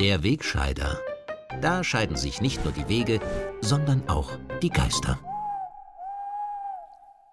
Der Wegscheider. Da scheiden sich nicht nur die Wege, sondern auch die Geister.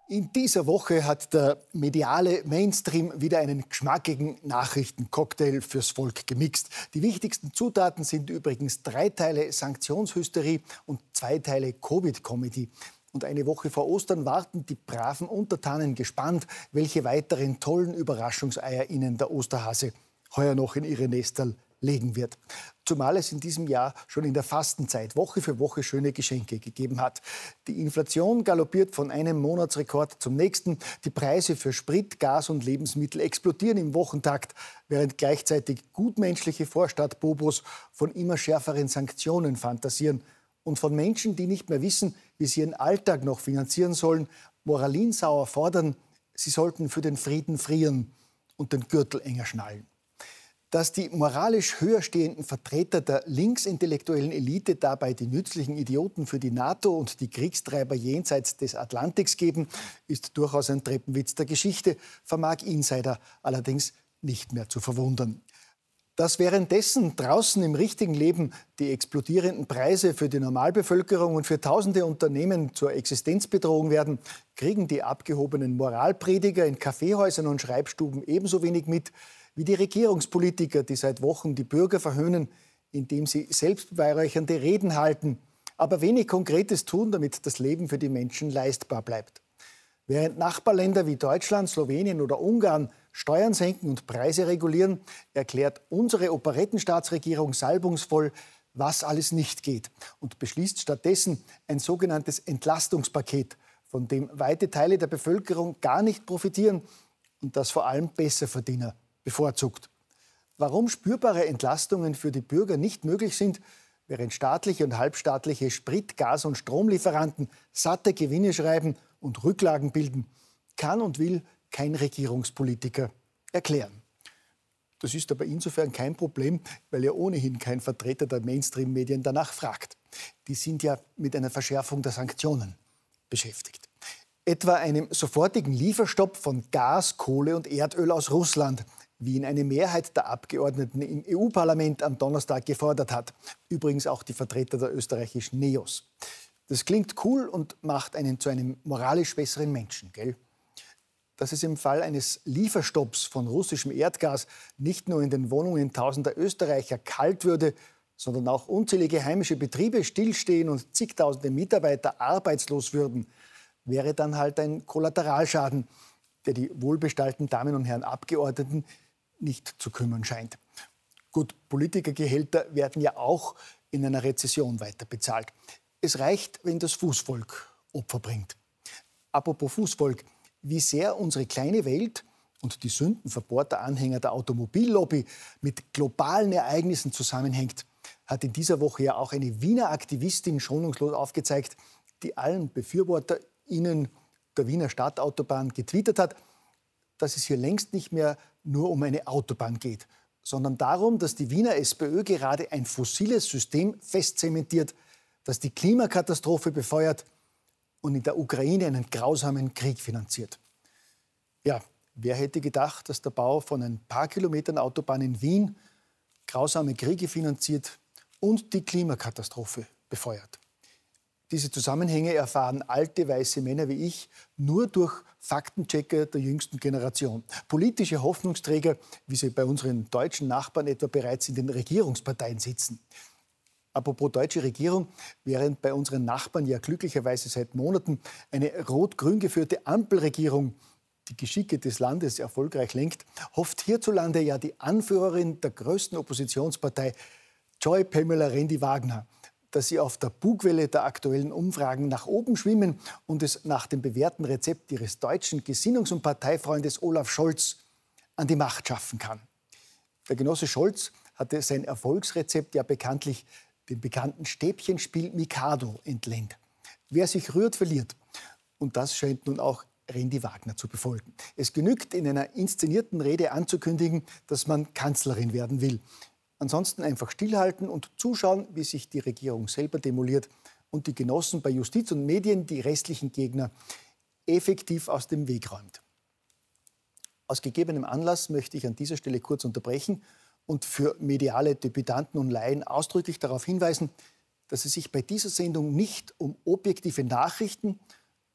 In dieser Woche hat der mediale Mainstream wieder einen geschmackigen Nachrichtencocktail fürs Volk gemixt. Die wichtigsten Zutaten sind übrigens drei Teile Sanktionshysterie und zwei Teile Covid-Comedy. Und eine Woche vor Ostern warten die braven Untertanen gespannt, welche weiteren tollen Überraschungseier ihnen der Osterhase heuer noch in ihre Nestel legen wird. Zumal es in diesem Jahr schon in der Fastenzeit Woche für Woche schöne Geschenke gegeben hat. Die Inflation galoppiert von einem Monatsrekord zum nächsten. Die Preise für Sprit, Gas und Lebensmittel explodieren im Wochentakt, während gleichzeitig gutmenschliche Vorstadtbobos von immer schärferen Sanktionen fantasieren und von Menschen, die nicht mehr wissen, wie sie ihren Alltag noch finanzieren sollen, moralinsauer fordern, sie sollten für den Frieden frieren und den Gürtel enger schnallen dass die moralisch höher stehenden Vertreter der linksintellektuellen Elite dabei die nützlichen Idioten für die NATO und die Kriegstreiber jenseits des Atlantiks geben, ist durchaus ein Treppenwitz der Geschichte, vermag Insider allerdings nicht mehr zu verwundern. Dass währenddessen draußen im richtigen Leben die explodierenden Preise für die Normalbevölkerung und für tausende Unternehmen zur Existenzbedrohung werden, kriegen die abgehobenen Moralprediger in Kaffeehäusern und Schreibstuben ebenso wenig mit wie die Regierungspolitiker, die seit Wochen die Bürger verhöhnen, indem sie selbstbeweihräuchernde Reden halten, aber wenig Konkretes tun, damit das Leben für die Menschen leistbar bleibt. Während Nachbarländer wie Deutschland, Slowenien oder Ungarn Steuern senken und Preise regulieren, erklärt unsere Operettenstaatsregierung salbungsvoll, was alles nicht geht und beschließt stattdessen ein sogenanntes Entlastungspaket, von dem weite Teile der Bevölkerung gar nicht profitieren und das vor allem Besserverdiener bevorzugt. Warum spürbare Entlastungen für die Bürger nicht möglich sind, während staatliche und halbstaatliche Sprit-, Gas- und Stromlieferanten satte Gewinne schreiben und Rücklagen bilden, kann und will kein Regierungspolitiker erklären. Das ist aber insofern kein Problem, weil ja ohnehin kein Vertreter der Mainstream-Medien danach fragt. Die sind ja mit einer Verschärfung der Sanktionen beschäftigt. Etwa einem sofortigen Lieferstopp von Gas, Kohle und Erdöl aus Russland, wie ihn eine Mehrheit der Abgeordneten im EU-Parlament am Donnerstag gefordert hat. Übrigens auch die Vertreter der österreichischen NEOS. Das klingt cool und macht einen zu einem moralisch besseren Menschen, gell? Dass es im Fall eines Lieferstopps von russischem Erdgas nicht nur in den Wohnungen tausender Österreicher kalt würde, sondern auch unzählige heimische Betriebe stillstehen und zigtausende Mitarbeiter arbeitslos würden, wäre dann halt ein Kollateralschaden, der die wohlbestallten Damen und Herren Abgeordneten nicht zu kümmern scheint. Gut, Politikergehälter werden ja auch in einer Rezession weiter bezahlt. Es reicht, wenn das Fußvolk Opfer bringt. Apropos Fußvolk, wie sehr unsere kleine Welt und die Sünden verbohrter Anhänger der Automobillobby mit globalen Ereignissen zusammenhängt, hat in dieser Woche ja auch eine Wiener Aktivistin schonungslos aufgezeigt, die allen BefürworterInnen der Wiener Stadtautobahn getwittert hat, dass es hier längst nicht mehr nur um eine Autobahn geht, sondern darum, dass die Wiener SPÖ gerade ein fossiles System festzementiert, das die Klimakatastrophe befeuert und in der Ukraine einen grausamen Krieg finanziert. Ja, wer hätte gedacht, dass der Bau von ein paar Kilometern Autobahn in Wien grausame Kriege finanziert und die Klimakatastrophe befeuert? Diese Zusammenhänge erfahren alte weiße Männer wie ich nur durch Faktenchecker der jüngsten Generation. Politische Hoffnungsträger, wie sie bei unseren deutschen Nachbarn etwa bereits in den Regierungsparteien sitzen. Apropos deutsche Regierung, während bei unseren Nachbarn ja glücklicherweise seit Monaten eine rot-grün geführte Ampelregierung die Geschicke des Landes erfolgreich lenkt, hofft hierzulande ja die Anführerin der größten Oppositionspartei, Joy Pamela Rendi Wagner, dass sie auf der Bugwelle der aktuellen Umfragen nach oben schwimmen und es nach dem bewährten Rezept ihres deutschen Gesinnungs- und Parteifreundes Olaf Scholz an die Macht schaffen kann. Der Genosse Scholz hatte sein Erfolgsrezept ja bekanntlich dem bekannten Stäbchenspiel Mikado entlehnt. Wer sich rührt, verliert. Und das scheint nun auch Randy Wagner zu befolgen. Es genügt, in einer inszenierten Rede anzukündigen, dass man Kanzlerin werden will. Ansonsten einfach stillhalten und zuschauen, wie sich die Regierung selber demoliert und die Genossen bei Justiz und Medien die restlichen Gegner effektiv aus dem Weg räumt. Aus gegebenem Anlass möchte ich an dieser Stelle kurz unterbrechen und für mediale Debütanten und Laien ausdrücklich darauf hinweisen, dass es sich bei dieser Sendung nicht um objektive Nachrichten,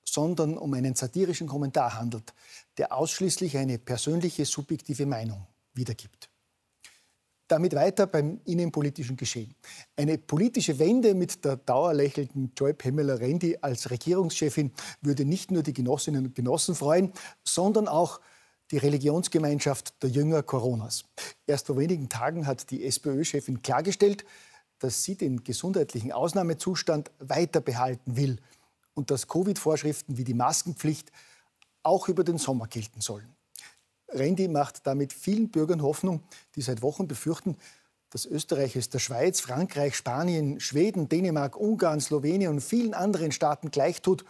sondern um einen satirischen Kommentar handelt, der ausschließlich eine persönliche, subjektive Meinung wiedergibt. Damit weiter beim innenpolitischen Geschehen. Eine politische Wende mit der dauerlächelnden Joy Pamela Rendi als Regierungschefin würde nicht nur die Genossinnen und Genossen freuen, sondern auch die Religionsgemeinschaft der Jünger Coronas. Erst vor wenigen Tagen hat die SPÖ-Chefin klargestellt, dass sie den gesundheitlichen Ausnahmezustand weiter behalten will und dass Covid-Vorschriften wie die Maskenpflicht auch über den Sommer gelten sollen. Rendi macht damit vielen Bürgern Hoffnung, die seit Wochen befürchten, dass Österreich es der Schweiz, Frankreich, Spanien, Schweden, Dänemark, Ungarn, Slowenien und vielen anderen Staaten gleichtut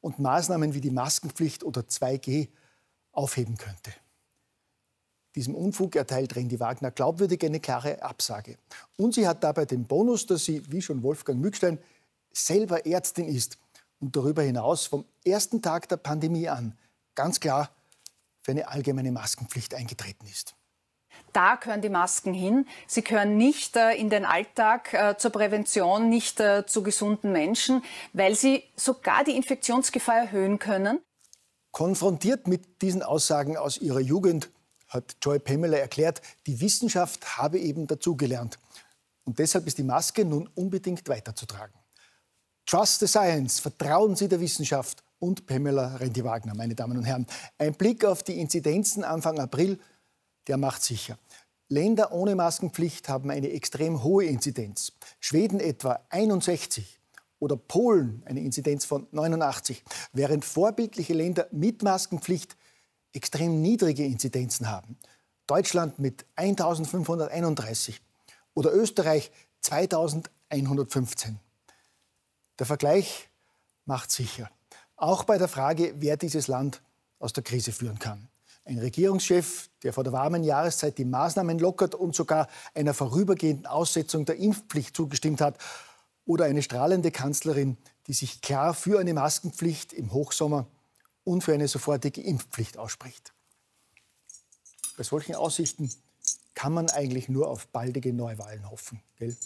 und Maßnahmen wie die Maskenpflicht oder 2G aufheben könnte. Diesem Unfug erteilt Rendi Wagner glaubwürdig eine klare Absage. Und sie hat dabei den Bonus, dass sie, wie schon Wolfgang Mückstein, selber Ärztin ist und darüber hinaus vom ersten Tag der Pandemie an ganz klar für eine allgemeine Maskenpflicht eingetreten ist. Da gehören die Masken hin. Sie gehören nicht äh, in den Alltag äh, zur Prävention, nicht äh, zu gesunden Menschen, weil sie sogar die Infektionsgefahr erhöhen können. Konfrontiert mit diesen Aussagen aus ihrer Jugend hat Joy Pamela erklärt, die Wissenschaft habe eben dazugelernt. Und deshalb ist die Maske nun unbedingt weiterzutragen. Trust the Science, vertrauen Sie der Wissenschaft und Pamela Rendi-Wagner, meine Damen und Herren. Ein Blick auf die Inzidenzen Anfang April, der macht sicher. Länder ohne Maskenpflicht haben eine extrem hohe Inzidenz. Schweden etwa 61 oder Polen eine Inzidenz von 89, während vorbildliche Länder mit Maskenpflicht extrem niedrige Inzidenzen haben. Deutschland mit 1531 oder Österreich 2115. Der Vergleich macht sicher. Auch bei der Frage, wer dieses Land aus der Krise führen kann. Ein Regierungschef, der vor der warmen Jahreszeit die Maßnahmen lockert und sogar einer vorübergehenden Aussetzung der Impfpflicht zugestimmt hat. Oder eine strahlende Kanzlerin, die sich klar für eine Maskenpflicht im Hochsommer und für eine sofortige Impfpflicht ausspricht. Bei solchen Aussichten kann man eigentlich nur auf baldige Neuwahlen hoffen. Gell?